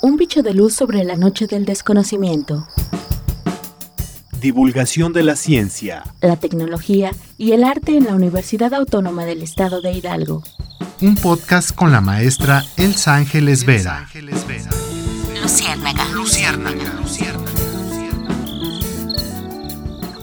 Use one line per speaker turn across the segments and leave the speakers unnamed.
Un bicho de luz sobre la noche del desconocimiento.
Divulgación de la ciencia,
la tecnología y el arte en la Universidad Autónoma del Estado de Hidalgo.
Un podcast con la maestra Elsa Ángeles Vera.
Luciérnaga.
Luciérnaga.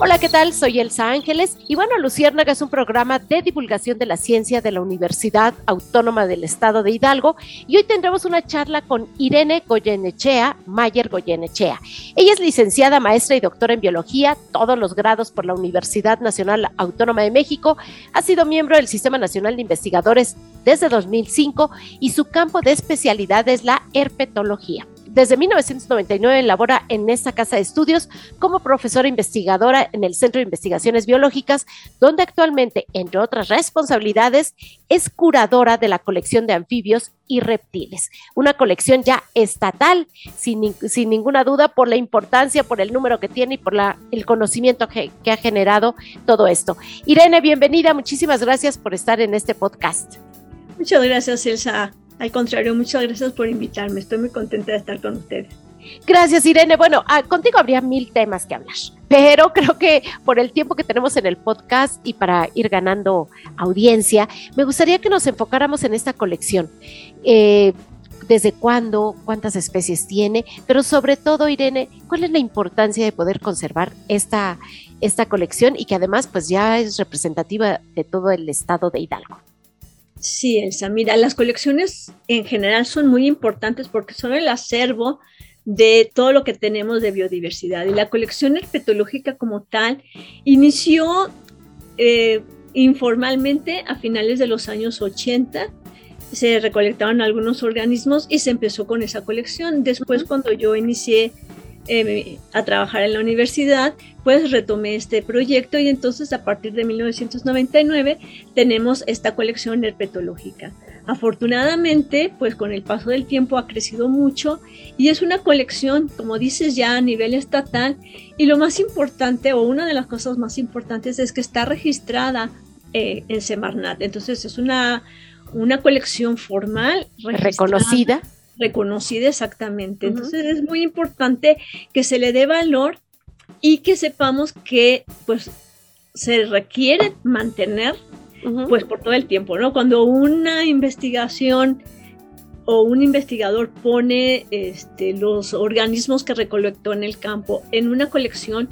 Hola, ¿qué tal? Soy Elsa Ángeles y bueno, Luciérnaga es un programa de divulgación de la ciencia de la Universidad Autónoma del Estado de Hidalgo y hoy tendremos una charla con Irene Goyenechea, Mayer Goyenechea. Ella es licenciada, maestra y doctora en biología, todos los grados por la Universidad Nacional Autónoma de México, ha sido miembro del Sistema Nacional de Investigadores desde 2005 y su campo de especialidad es la herpetología. Desde 1999 labora en esta casa de estudios como profesora investigadora en el Centro de Investigaciones Biológicas, donde actualmente, entre otras responsabilidades, es curadora de la colección de anfibios y reptiles. Una colección ya estatal, sin, sin ninguna duda, por la importancia, por el número que tiene y por la, el conocimiento que, que ha generado todo esto. Irene, bienvenida. Muchísimas gracias por estar en este podcast.
Muchas gracias, Elsa. Al contrario, muchas gracias por invitarme. Estoy muy contenta de estar con ustedes.
Gracias, Irene. Bueno, ah, contigo habría mil temas que hablar, pero creo que por el tiempo que tenemos en el podcast y para ir ganando audiencia, me gustaría que nos enfocáramos en esta colección. Eh, ¿Desde cuándo? ¿Cuántas especies tiene? Pero sobre todo, Irene, ¿cuál es la importancia de poder conservar esta, esta colección y que además pues ya es representativa de todo el estado de Hidalgo?
Sí, Elsa, mira, las colecciones en general son muy importantes porque son el acervo de todo lo que tenemos de biodiversidad. Y la colección herpetológica como tal inició eh, informalmente a finales de los años 80. Se recolectaron algunos organismos y se empezó con esa colección. Después, cuando yo inicié eh, a trabajar en la universidad, pues retomé este proyecto y entonces a partir de 1999 tenemos esta colección herpetológica. Afortunadamente, pues con el paso del tiempo ha crecido mucho y es una colección, como dices ya, a nivel estatal y lo más importante o una de las cosas más importantes es que está registrada eh, en Semarnat. Entonces es una, una colección formal,
reconocida
reconocida exactamente. Entonces es muy importante que se le dé valor y que sepamos que pues se requiere mantener pues por todo el tiempo, ¿no? Cuando una investigación o un investigador pone este, los organismos que recolectó en el campo en una colección,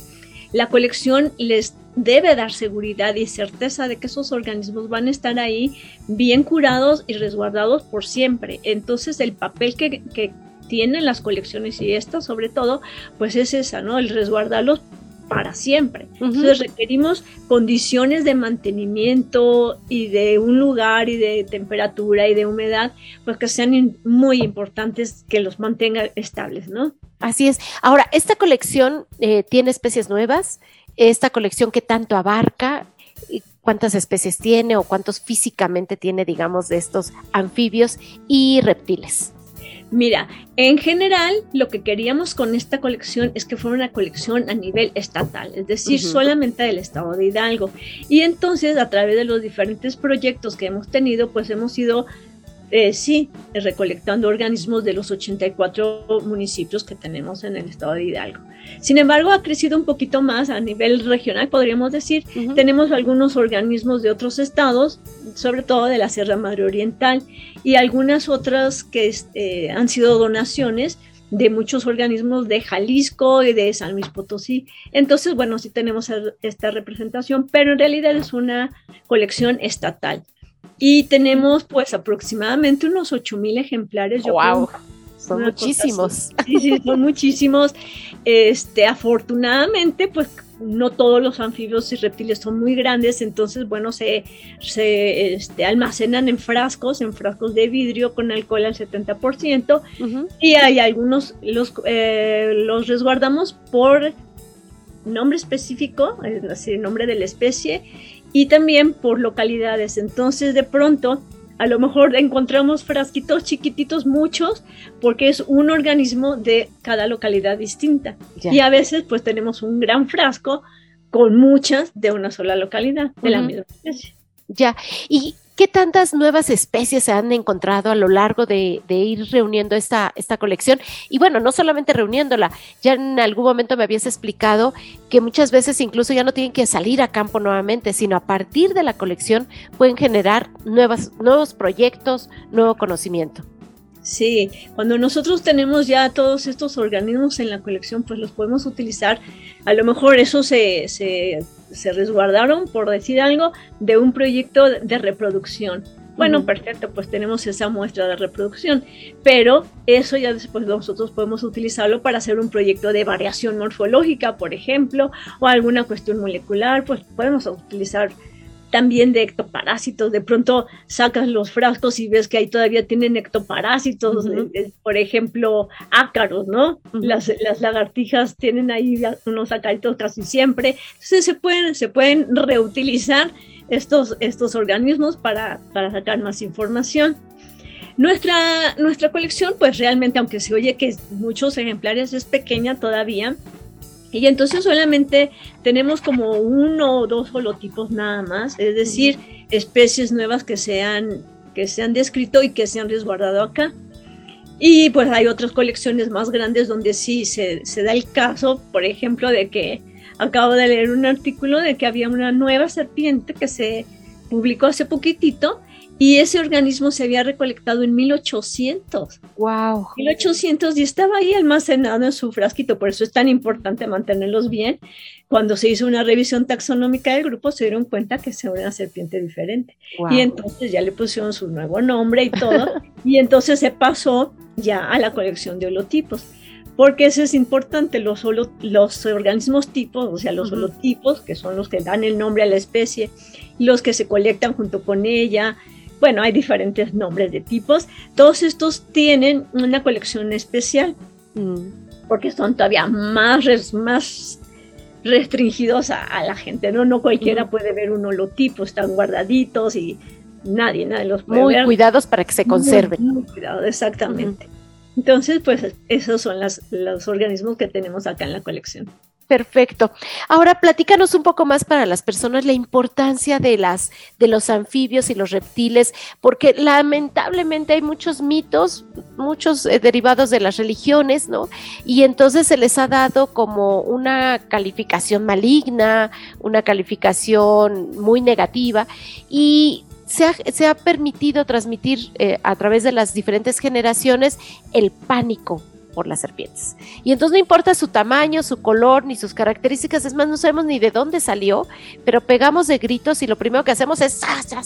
la colección les debe dar seguridad y certeza de que esos organismos van a estar ahí bien curados y resguardados por siempre. Entonces el papel que, tienen las colecciones y estas sobre todo, pues es esa, ¿no? El resguardarlos para siempre. Entonces requerimos condiciones de mantenimiento y de un lugar y de temperatura y de humedad, pues que sean muy importantes que los mantengan estables, ¿no?
Así es. Ahora, esta colección eh, tiene especies nuevas esta colección que tanto abarca, cuántas especies tiene o cuántos físicamente tiene, digamos, de estos anfibios y reptiles.
Mira, en general lo que queríamos con esta colección es que fuera una colección a nivel estatal, es decir, solamente del estado de Hidalgo. Y entonces a través de los diferentes proyectos que hemos tenido, pues hemos ido eh, sí, recolectando organismos de los 84 municipios que tenemos en el estado de Hidalgo. Sin embargo, ha crecido un poquito más a nivel regional, podríamos decir. Tenemos algunos organismos de otros estados, sobre todo de la Sierra Madre Oriental, y algunas otras que este, han sido donaciones de muchos organismos de Jalisco y de San Luis Potosí. Entonces, bueno, sí tenemos esta representación, pero en realidad es una colección estatal. Y tenemos pues aproximadamente unos 8000 ejemplares.
wow. son muchísimos.
Sí, sí, son muchísimos. Este, afortunadamente, pues no todos los anfibios y reptiles son muy grandes, entonces, bueno, se, se este, almacenan en frascos, en frascos de vidrio con alcohol al 70%, y hay algunos, los, eh, los resguardamos por nombre específico, es decir, nombre de la especie, y también por localidades. Entonces, de pronto, a lo mejor encontramos frasquitos chiquititos, muchos, porque es un organismo de cada localidad distinta. Y a veces, pues tenemos un gran frasco con muchas de una sola localidad, de la misma especie.
Ya, y ¿Qué tantas nuevas especies se han encontrado a lo largo de, ir reuniendo esta, esta colección? Y bueno, no solamente reuniéndola, ya en algún momento me habías explicado que muchas veces incluso ya no tienen que salir a campo nuevamente, sino a partir de la colección pueden generar nuevas, nuevos proyectos, nuevo conocimiento.
Sí, cuando nosotros tenemos ya todos estos organismos en la colección, pues los podemos utilizar. A lo mejor eso se, se, se resguardaron, por decir algo, de un proyecto de reproducción. Bueno, perfecto, pues tenemos esa muestra de reproducción, pero eso ya después nosotros podemos utilizarlo para hacer un proyecto de variación morfológica, por ejemplo, o alguna cuestión molecular, pues podemos utilizar también de ectoparásitos. De pronto sacas los frascos y ves que ahí todavía tienen ectoparásitos, eh, eh, por ejemplo, ácaros, ¿no? las, las, lagartijas tienen ahí unos acaritos casi siempre. Entonces se pueden, se pueden reutilizar estos, estos organismos para, para sacar más información. Nuestra, nuestra colección, pues realmente, aunque se oye que muchos ejemplares es pequeña todavía, y entonces solamente tenemos como uno o dos holotipos nada más, es decir, especies nuevas que se, han, que se han descrito y que se han resguardado acá. Y pues hay otras colecciones más grandes donde sí se, se da el caso, por ejemplo, de que acabo de leer un artículo de que había una nueva serpiente que se publicó hace poquitito y ese organismo se había recolectado en 1800.
¡Wow!
1800 y estaba ahí almacenado en su frasquito, por eso es tan importante mantenerlos bien. Cuando se hizo una revisión taxonómica del grupo, se dieron cuenta que era una serpiente diferente. Y entonces ya le pusieron su nuevo nombre y todo, y entonces se pasó ya a la colección de holotipos porque eso es importante, los, los organismos tipos, o sea, los holotipos, que son los que dan el nombre a la especie, los que se colectan junto con ella, bueno, hay diferentes nombres de tipos. Todos estos tienen una colección especial mm. porque son todavía más, más restringidos a, la gente, ¿no? No cualquiera puede ver un holotipo, están guardaditos y nadie, nadie los puede
muy cuidados para que se conserven.
Muy, cuidados, exactamente. Entonces, pues esos son los organismos que tenemos acá en la colección.
Perfecto. Ahora platícanos un poco más para las personas la importancia de las de los anfibios y los reptiles, porque lamentablemente hay muchos mitos, muchos eh, derivados de las religiones, ¿no? Y entonces se les ha dado como una calificación maligna, una calificación muy negativa y se ha, se ha permitido transmitir eh, a través de las diferentes generaciones el pánico por las serpientes. Y entonces no importa su tamaño, su color, ni sus características, es más, no sabemos ni de dónde salió, pero pegamos de gritos y lo primero que hacemos es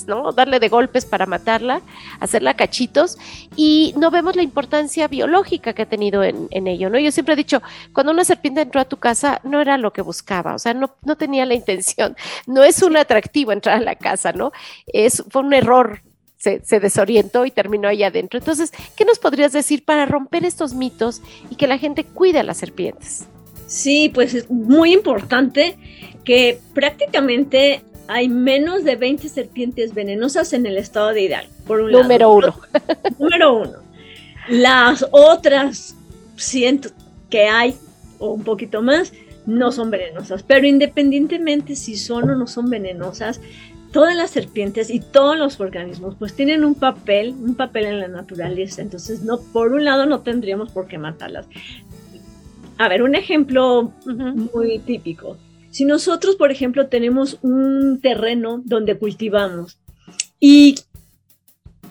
¿no? darle de golpes para matarla, hacerla cachitos, y no vemos la importancia biológica que ha tenido en, ello. ¿no? Yo siempre he dicho, cuando una serpiente entró a tu casa, no era lo que buscaba, o sea, no, no tenía la intención, no es un atractivo entrar a la casa, ¿no? Es, fue un error se, desorientó y terminó ahí adentro. Entonces, ¿qué nos podrías decir para romper estos mitos y que la gente cuide a las serpientes?
Sí, pues es muy importante que prácticamente hay menos de 20 serpientes venenosas en el estado de Hidalgo,
por un Número uno.
Número uno. Las otras cientos que hay, o un poquito más, no son venenosas. Pero independientemente si son o no son venenosas, todas las serpientes y todos los organismos pues tienen un papel, un papel en la naturaleza. Entonces, no, por un lado no tendríamos por qué matarlas. A ver, un ejemplo muy típico. Si nosotros, por ejemplo, tenemos un terreno donde cultivamos y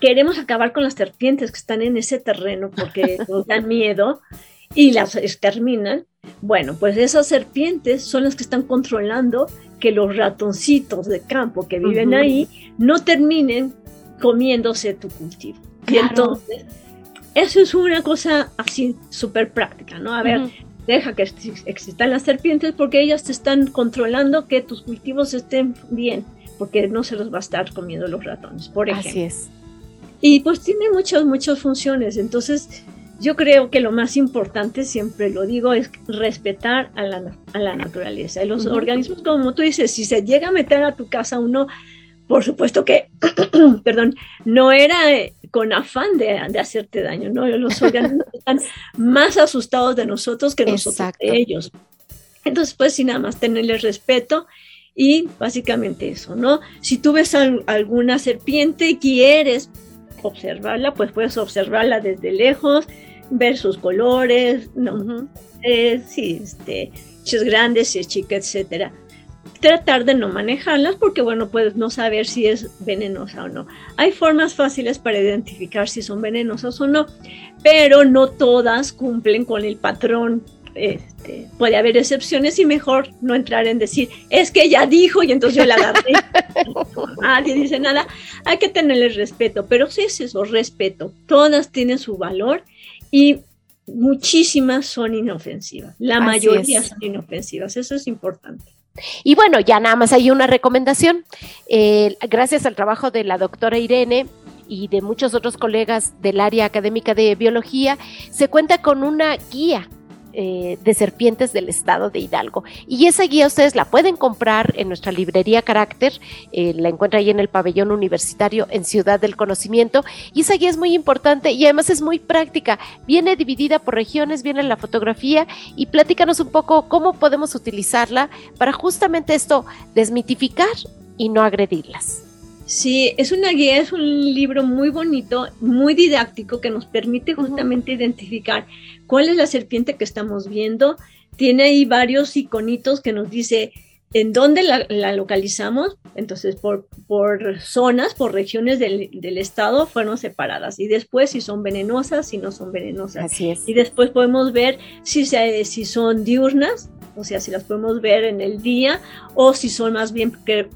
queremos acabar con las serpientes que están en ese terreno porque nos dan miedo y las exterminan, bueno, pues esas serpientes son las que están controlando que los ratoncitos de campo que viven ahí no terminen comiéndose tu cultivo. Y entonces, eso es una cosa así súper práctica, ¿no? A ver, deja que existan las serpientes porque ellas te están controlando que tus cultivos estén bien, porque no se los va a estar comiendo los ratones, por ejemplo.
Así es.
Y pues tiene muchas, muchas funciones. Entonces, yo creo que lo más importante, siempre lo digo, es respetar a la, a la naturaleza. Y los organismos, como tú dices, si se llega a meter a tu casa uno, por supuesto que, perdón, no era eh, con afán de, de, hacerte daño, ¿no? Los organismos están más asustados de nosotros que nosotros de ellos. Entonces, pues, sin nada más tenerles respeto Y básicamente eso, ¿no? Si tú ves alguna serpiente y quieres observarla, pues puedes observarla desde lejos, ver sus colores, ¿no? Eh, sí, este, si es grande, si es chica, etcétera. Tratar de no manejarlas porque, bueno, puedes no saber si es venenosa o no. Hay formas fáciles para identificar si son venenosas o no, pero no todas cumplen con el patrón este, puede haber excepciones y mejor no entrar en decir, es que ella dijo y entonces yo la agarré. Nadie dice nada. Hay que tenerle respeto, pero sí es eso, respeto. Todas tienen su valor y muchísimas son inofensivas. La mayoría son inofensivas. Eso es importante.
Y bueno, ya nada más hay una recomendación. Eh, gracias al trabajo de la doctora Irene, y de muchos otros colegas del área académica de biología, se cuenta con una guía eh, de serpientes del estado de Hidalgo. Y esa guía ustedes la pueden comprar en nuestra librería Carácter, eh, la encuentra ahí en el pabellón universitario en Ciudad del Conocimiento. Y esa guía es muy importante y además es muy práctica. Viene dividida por regiones, viene la fotografía y platícanos un poco cómo podemos utilizarla para justamente esto, desmitificar y no agredirlas.
Sí, es una guía, es un libro muy bonito, muy didáctico que nos permite justamente identificar cuál es la serpiente que estamos viendo. Tiene ahí varios iconitos que nos dice en dónde la, localizamos. Entonces, por, por, zonas, por regiones del, del, estado fueron separadas. Y después si son venenosas, si no son venenosas.
Así es.
Y después podemos ver si, si son diurnas, o sea, si las podemos ver en el día o si son más bien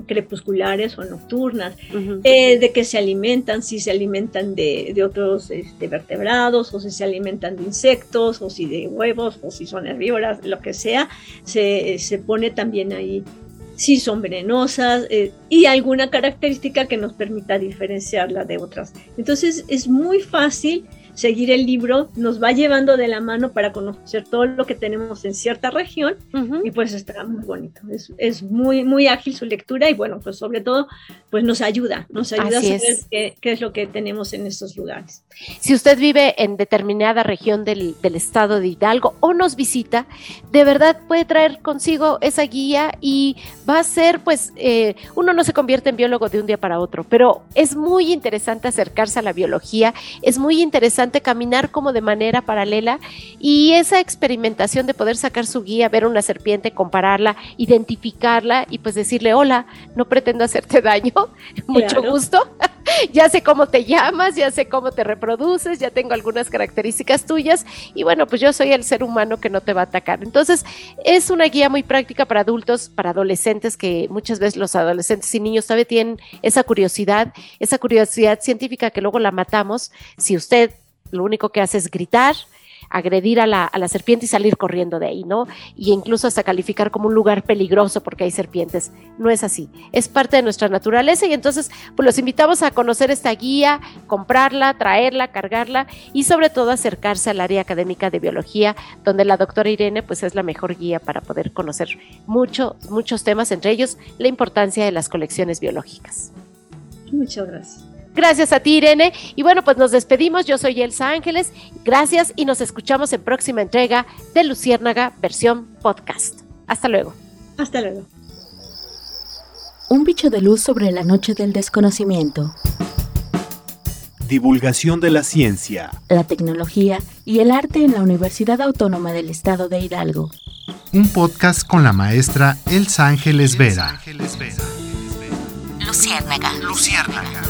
crepusculares o nocturnas, eh, de qué se alimentan, si se alimentan de, otros este, vertebrados o si se alimentan de insectos o si de huevos o si son herbívoras, lo que sea, se, pone también ahí. Si son venenosas eh, y alguna característica que nos permita diferenciarla de otras. Entonces es muy fácil seguir el libro nos va llevando de la mano para conocer todo lo que tenemos en cierta región y pues está muy bonito. Es, es, muy, muy ágil su lectura y bueno, pues sobre todo pues nos ayuda, nos ayuda a saber qué, qué, es lo que tenemos en estos lugares.
Si usted vive en determinada región del, del estado de Hidalgo o nos visita, de verdad puede traer consigo esa guía y va a ser pues, eh, uno no se convierte en biólogo de un día para otro, pero es muy interesante acercarse a la biología, es muy interesante caminar como de manera paralela y esa experimentación de poder sacar su guía, ver una serpiente, compararla, identificarla y pues decirle, hola, no pretendo hacerte daño, mucho gusto, ya sé cómo te llamas, ya sé cómo te reproduces, ya tengo algunas características tuyas y bueno, pues yo soy el ser humano que no te va a atacar. Entonces, es una guía muy práctica para adultos, para adolescentes, que muchas veces los adolescentes y niños todavía tienen esa curiosidad, esa curiosidad científica que luego la matamos. Si usted lo único que hace es gritar, agredir a la, serpiente y salir corriendo de ahí, ¿no? Y incluso hasta calificar como un lugar peligroso porque hay serpientes. No es así, es parte de nuestra naturaleza y entonces pues los invitamos a conocer esta guía, comprarla, traerla, cargarla y sobre todo acercarse al área académica de biología, donde la doctora Irene pues es la mejor guía para poder conocer mucho, muchos temas, entre ellos la importancia de las colecciones biológicas.
Muchas gracias.
Gracias a ti, Irene. Y bueno, pues nos despedimos. Yo soy Elsa Ángeles. Gracias y nos escuchamos en próxima entrega de Luciérnaga versión podcast. Hasta luego.
Hasta luego.
Un bicho de luz sobre la noche del desconocimiento.
Divulgación de la ciencia,
la tecnología y el arte en la Universidad Autónoma del Estado de Hidalgo.
Un podcast con la maestra Elsa Ángeles Vera.
Luciérnaga.
Luciérnaga. Luciérnaga.